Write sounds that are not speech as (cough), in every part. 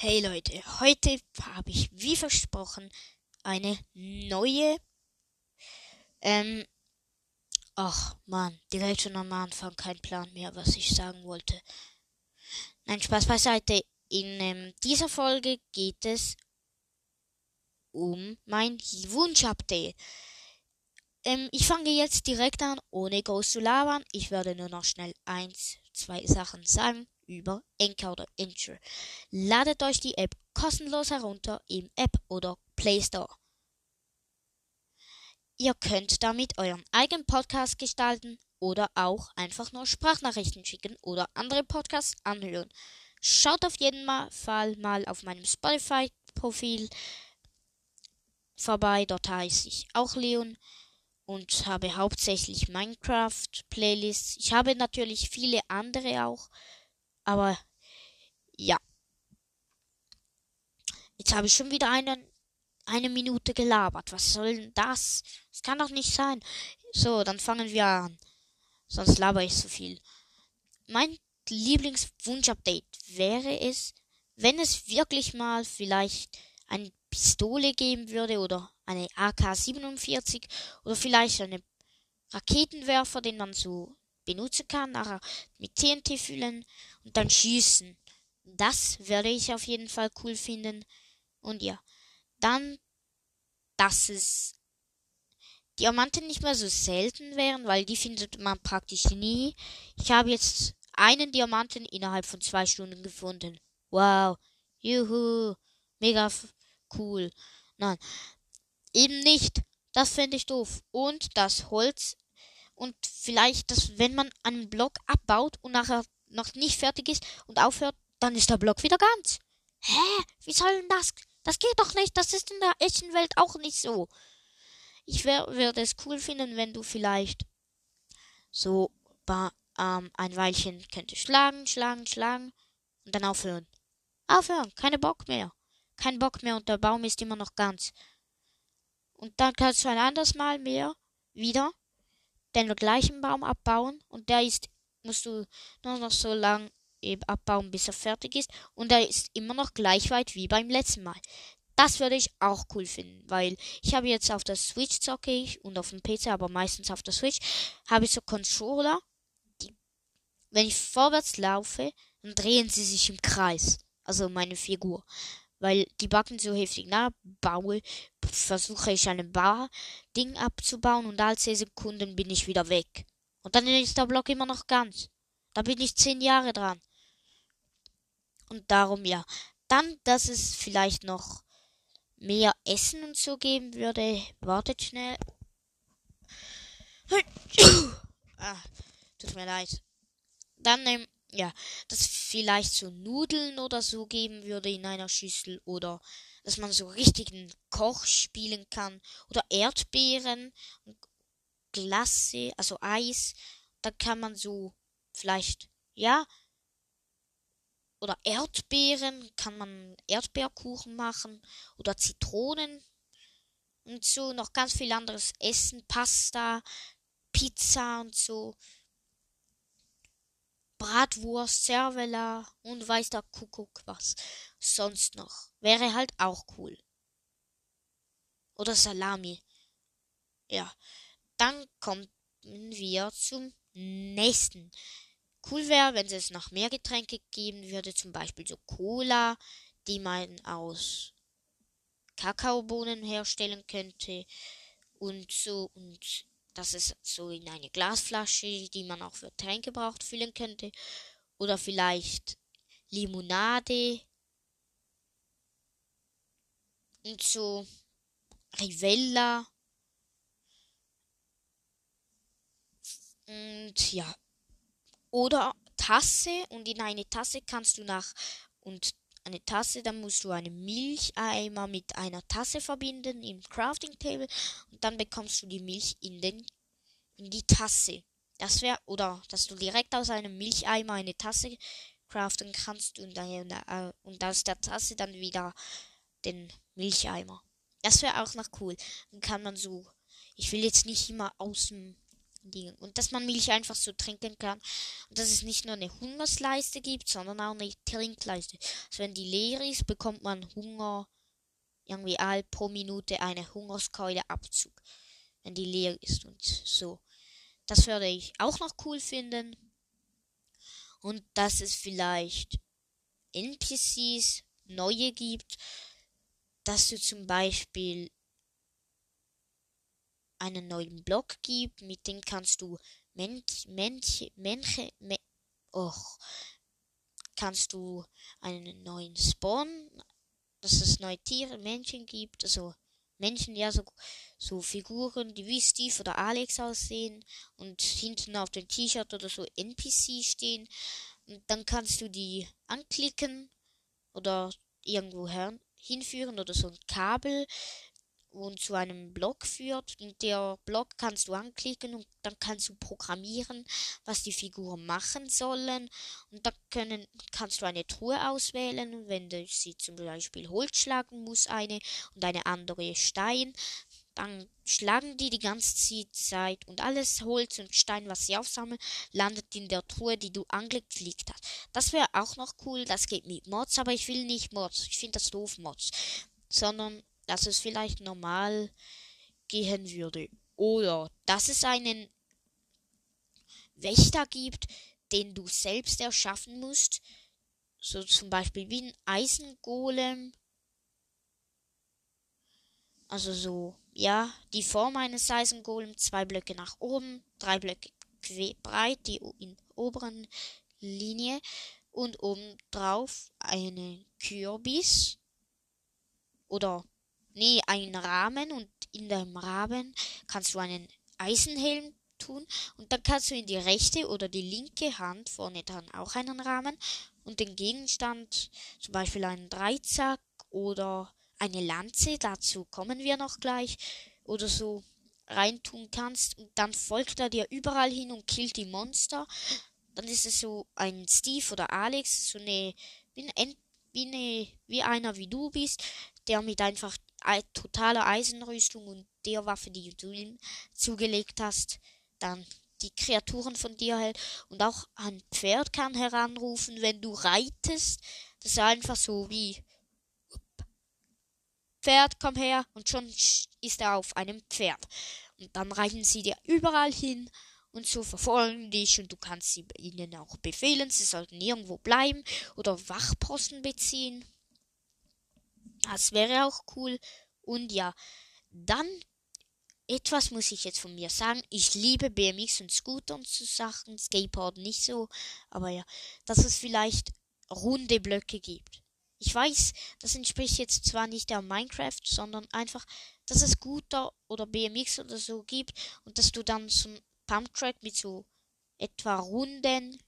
Hey Leute, heute habe ich wie versprochen eine neue. Ähm. Ach man, direkt schon am Anfang kein Plan mehr, was ich sagen wollte. Nein, Spaß beiseite. In ähm, dieser Folge geht es um mein Wunsch-Update. Ähm, ich fange jetzt direkt an, ohne groß zu labern. Ich werde nur noch schnell eins, zwei Sachen sagen über Anchor oder Anchor. Ladet euch die App kostenlos herunter im App oder Play Store. Ihr könnt damit euren eigenen Podcast gestalten oder auch einfach nur Sprachnachrichten schicken oder andere Podcasts anhören. Schaut auf jeden Fall mal auf meinem Spotify-Profil vorbei. Dort heiße ich auch Leon und habe hauptsächlich Minecraft-Playlists. Ich habe natürlich viele andere auch, aber ja. Jetzt habe ich schon wieder eine, eine Minute gelabert. Was soll denn das? Das kann doch nicht sein. So, dann fangen wir an. Sonst laber ich so viel. Mein Lieblingswunsch-Update wäre es, wenn es wirklich mal vielleicht eine Pistole geben würde oder eine AK-47 oder vielleicht einen Raketenwerfer, den man so benutzen kann, nachher mit TNT füllen dann schießen. Das werde ich auf jeden Fall cool finden. Und ja, dann, dass es Diamanten nicht mehr so selten wären, weil die findet man praktisch nie. Ich habe jetzt einen Diamanten innerhalb von zwei Stunden gefunden. Wow. Juhu. Mega cool. Nein. Eben nicht. Das fände ich doof. Und das Holz und vielleicht, dass wenn man einen Block abbaut und nachher noch nicht fertig ist und aufhört, dann ist der Block wieder ganz. Hä? Wie soll denn das? Das geht doch nicht. Das ist in der echten Welt auch nicht so. Ich würde es cool finden, wenn du vielleicht so ähm, ein Weilchen könntest schlagen, schlagen, schlagen und dann aufhören. Aufhören, keine Bock mehr. Kein Bock mehr und der Baum ist immer noch ganz. Und dann kannst du ein anderes Mal mehr wieder den gleichen Baum abbauen und der ist, musst du nur noch so lang eben abbauen, bis er fertig ist und er ist immer noch gleich weit wie beim letzten Mal. Das würde ich auch cool finden, weil ich habe jetzt auf der Switch zocke ich und auf dem PC, aber meistens auf der Switch, habe ich so Controller, die, wenn ich vorwärts laufe, dann drehen sie sich im Kreis. Also meine Figur weil die Backen so heftig nachbaue, versuche ich einen Bar-Ding abzubauen und alle 10 Sekunden bin ich wieder weg. Und dann ist der Block immer noch ganz. Da bin ich 10 Jahre dran. Und darum ja. Dann, dass es vielleicht noch mehr Essen und so geben würde. Wartet schnell. (coughs) ah, tut mir leid. Dann ähm, ja, dass vielleicht so Nudeln oder so geben würde in einer Schüssel oder dass man so richtigen Koch spielen kann oder Erdbeeren, Glasse, also Eis, da kann man so vielleicht, ja, oder Erdbeeren, kann man Erdbeerkuchen machen oder Zitronen und so noch ganz viel anderes Essen, Pasta, Pizza und so. Bratwurst, Cervella und weiß der Kuckuck was sonst noch. Wäre halt auch cool. Oder Salami. Ja. Dann kommen wir zum nächsten. Cool wäre, wenn es noch mehr Getränke geben würde, zum Beispiel so Cola, die man aus Kakaobohnen herstellen könnte und so und dass es so in eine Glasflasche, die man auch für Tränke braucht, füllen könnte. Oder vielleicht Limonade. Und so Rivella. Und ja. Oder Tasse. Und in eine Tasse kannst du nach und eine Tasse, dann musst du einen Milcheimer mit einer Tasse verbinden im Crafting Table und dann bekommst du die Milch in den in die Tasse. Das wäre oder dass du direkt aus einem Milcheimer eine Tasse craften kannst und dann äh, und aus der Tasse dann wieder den Milcheimer. Das wäre auch noch cool. Dann kann man so ich will jetzt nicht immer aus dem Und dass man Milch einfach so trinken kann. Und dass es nicht nur eine Hungersleiste gibt, sondern auch eine Trinkleiste. Also wenn die leer ist, bekommt man Hunger irgendwie all pro Minute eine Hungerskeule Abzug. Wenn die leer ist und so. Das würde ich auch noch cool finden. Und dass es vielleicht NPCs neue gibt, dass du zum Beispiel einen neuen Block gibt, mit dem kannst du Mensch, Mensch, Menche, Men och, kannst du einen neuen Spawn, dass es neue Tiere, Menschen gibt, also Menschen, ja, so, so Figuren, die wie Steve oder Alex aussehen und hinten auf dem T-Shirt oder so NPC stehen. Und dann kannst du die anklicken oder irgendwo hinführen oder so ein Kabel und zu einem Blog führt. Und der Blog kannst du anklicken und dann kannst du programmieren, was die Figuren machen sollen. Und da können, kannst du eine Truhe auswählen, wenn du sie zum Beispiel Holz schlagen muss, eine und eine andere Stein. Dann schlagen die die ganze Zeit und alles Holz und Stein, was sie aufsammeln, landet in der Truhe, die du angeklickt hast. Das wäre auch noch cool. Das geht mit Mods, aber ich will nicht Mods. Ich finde das doof Mods. Sondern dass es vielleicht normal gehen würde. Oder dass es einen Wächter gibt, den du selbst erschaffen musst. So zum Beispiel wie ein Eisengolem. Also so, ja, die Form eines Eisengolems, zwei Blöcke nach oben, drei Blöcke breit, die in oberen Linie und oben drauf eine Kürbis oder nee, einen Rahmen und in dem Rahmen kannst du einen Eisenhelm tun und dann kannst du in die rechte oder die linke Hand vorne dran auch einen Rahmen und den Gegenstand, zum Beispiel einen Dreizack oder eine Lanze, dazu kommen wir noch gleich, oder so reintun kannst und dann folgt er dir überall hin und killt die Monster. Dann ist es so ein Steve oder Alex, so eine wie, ein, eine, wie einer wie du bist, der mit einfach totaler Eisenrüstung und der Waffe, die du ihm zugelegt hast, dann die Kreaturen von dir hält und auch ein Pferd kann heranrufen, wenn du reitest. Das ist einfach so wie Pferd, komm her und schon ist er auf einem Pferd. Und dann reiten sie dir überall hin und so verfolgen dich und du kannst sie ihnen auch befehlen, sie sollten irgendwo bleiben oder Wachposten beziehen. Das wäre auch cool. Und ja, dann etwas muss ich jetzt von mir sagen. Ich liebe BMX und Scooter und so Sachen, Skateboard nicht so, aber ja, dass es vielleicht runde Blöcke gibt. Ich weiß, das entspricht jetzt zwar nicht der Minecraft, sondern einfach, dass es Scooter oder BMX oder so gibt und dass du dann so ein Pumptrack mit so etwa runden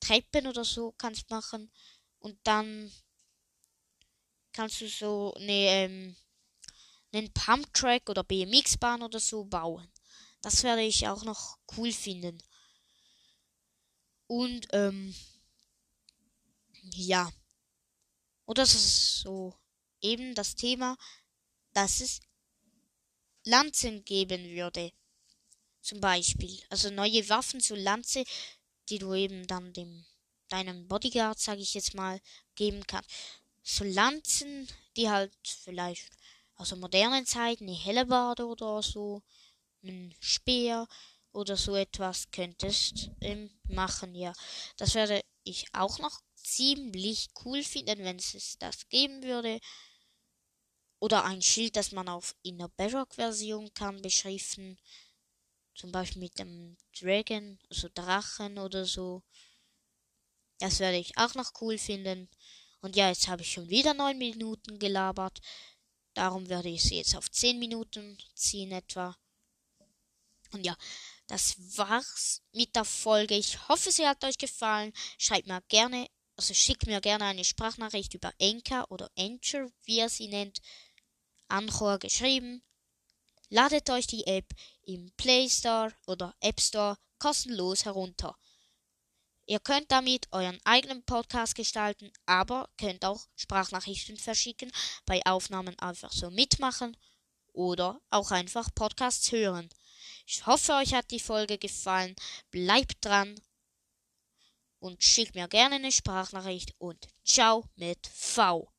Treppen oder so kannst machen und dann kannst du so eine, ähm, einen Pumptrack oder BMX-Bahn oder so bauen. Das werde ich auch noch cool finden. Und, ähm, ja. Oder das ist so eben das Thema, dass es Lanzen geben würde. Zum Beispiel. Also neue Waffen zu Lanze, die du eben dann dem deinem Bodyguard, sage ich jetzt mal, geben kannst so Lanzen, die halt vielleicht aus der modernen Zeit eine Hellebarde oder so, ein Speer oder so etwas könntest ähm, machen, ja. Das werde ich auch noch ziemlich cool finden, wenn es das geben würde. Oder ein Schild, das man auf in der Bedrock-Version kann beschriften. Zum Beispiel mit dem Dragon, also Drachen oder so. Das werde ich auch noch cool finden. Und ja, jetzt habe ich schon wieder neun Minuten gelabert. Darum werde ich sie jetzt auf zehn Minuten ziehen etwa. Und ja, das war's mit der Folge. Ich hoffe, sie hat euch gefallen. Schreibt mir gerne, also schickt mir gerne eine Sprachnachricht über Anchor oder Anchor, wie ihr sie nennt. Anchor geschrieben. Ladet euch die App im Play Store oder App Store kostenlos herunter. Ihr könnt damit euren eigenen Podcast gestalten, aber könnt auch Sprachnachrichten verschicken, bei Aufnahmen einfach so mitmachen oder auch einfach Podcasts hören. Ich hoffe, euch hat die Folge gefallen. Bleibt dran und schickt mir gerne eine Sprachnachricht und ciao mit V.